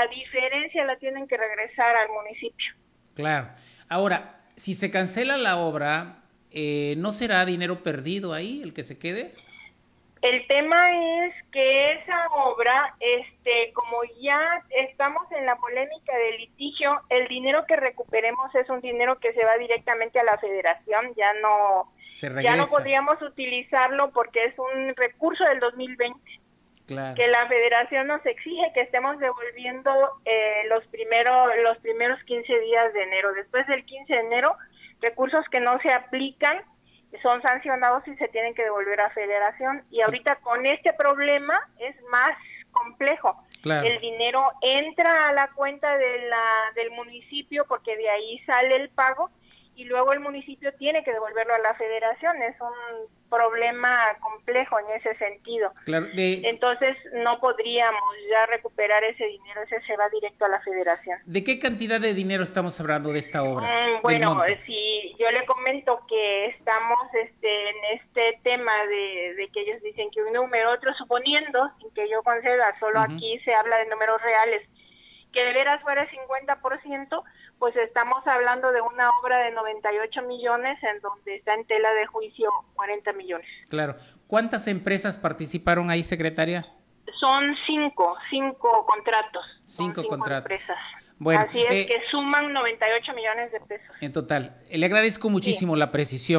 la diferencia la tienen que regresar al municipio. Claro. Ahora, si se cancela la obra, eh, ¿no será dinero perdido ahí el que se quede? El tema es que esa obra, este, como ya estamos en la polémica del litigio, el dinero que recuperemos es un dinero que se va directamente a la Federación, ya no, ya no podríamos utilizarlo porque es un recurso del 2020. Claro. Que la Federación nos exige que estemos devolviendo eh, los primeros los primeros 15 días de enero. Después del 15 de enero, recursos que no se aplican son sancionados y se tienen que devolver a federación. Y ahorita con este problema es más complejo. El dinero entra a la cuenta de la, del municipio porque de ahí sale el pago y luego el municipio tiene que devolverlo a la federación. Es un problema complejo en ese sentido. Entonces no podríamos ya recuperar ese dinero, ese se va directo a la federación. ¿De qué cantidad de dinero estamos hablando de esta obra? Mm, bueno, si yo le comento que estamos este, en este tema de, que ellos dicen que un número, otro suponiendo, sin que yo conceda, solo aquí se habla de números reales, que de veras fuera 50%, pues estamos hablando de una obra de 98 millones en donde está en tela de juicio 40 millones. Claro. ¿Cuántas empresas participaron ahí, secretaria? Son cinco, cinco contratos. Cinco, contratos. Empresas. Bueno, Así es eh, que suman 98 millones de pesos. En total. Le agradezco muchísimo la precisión.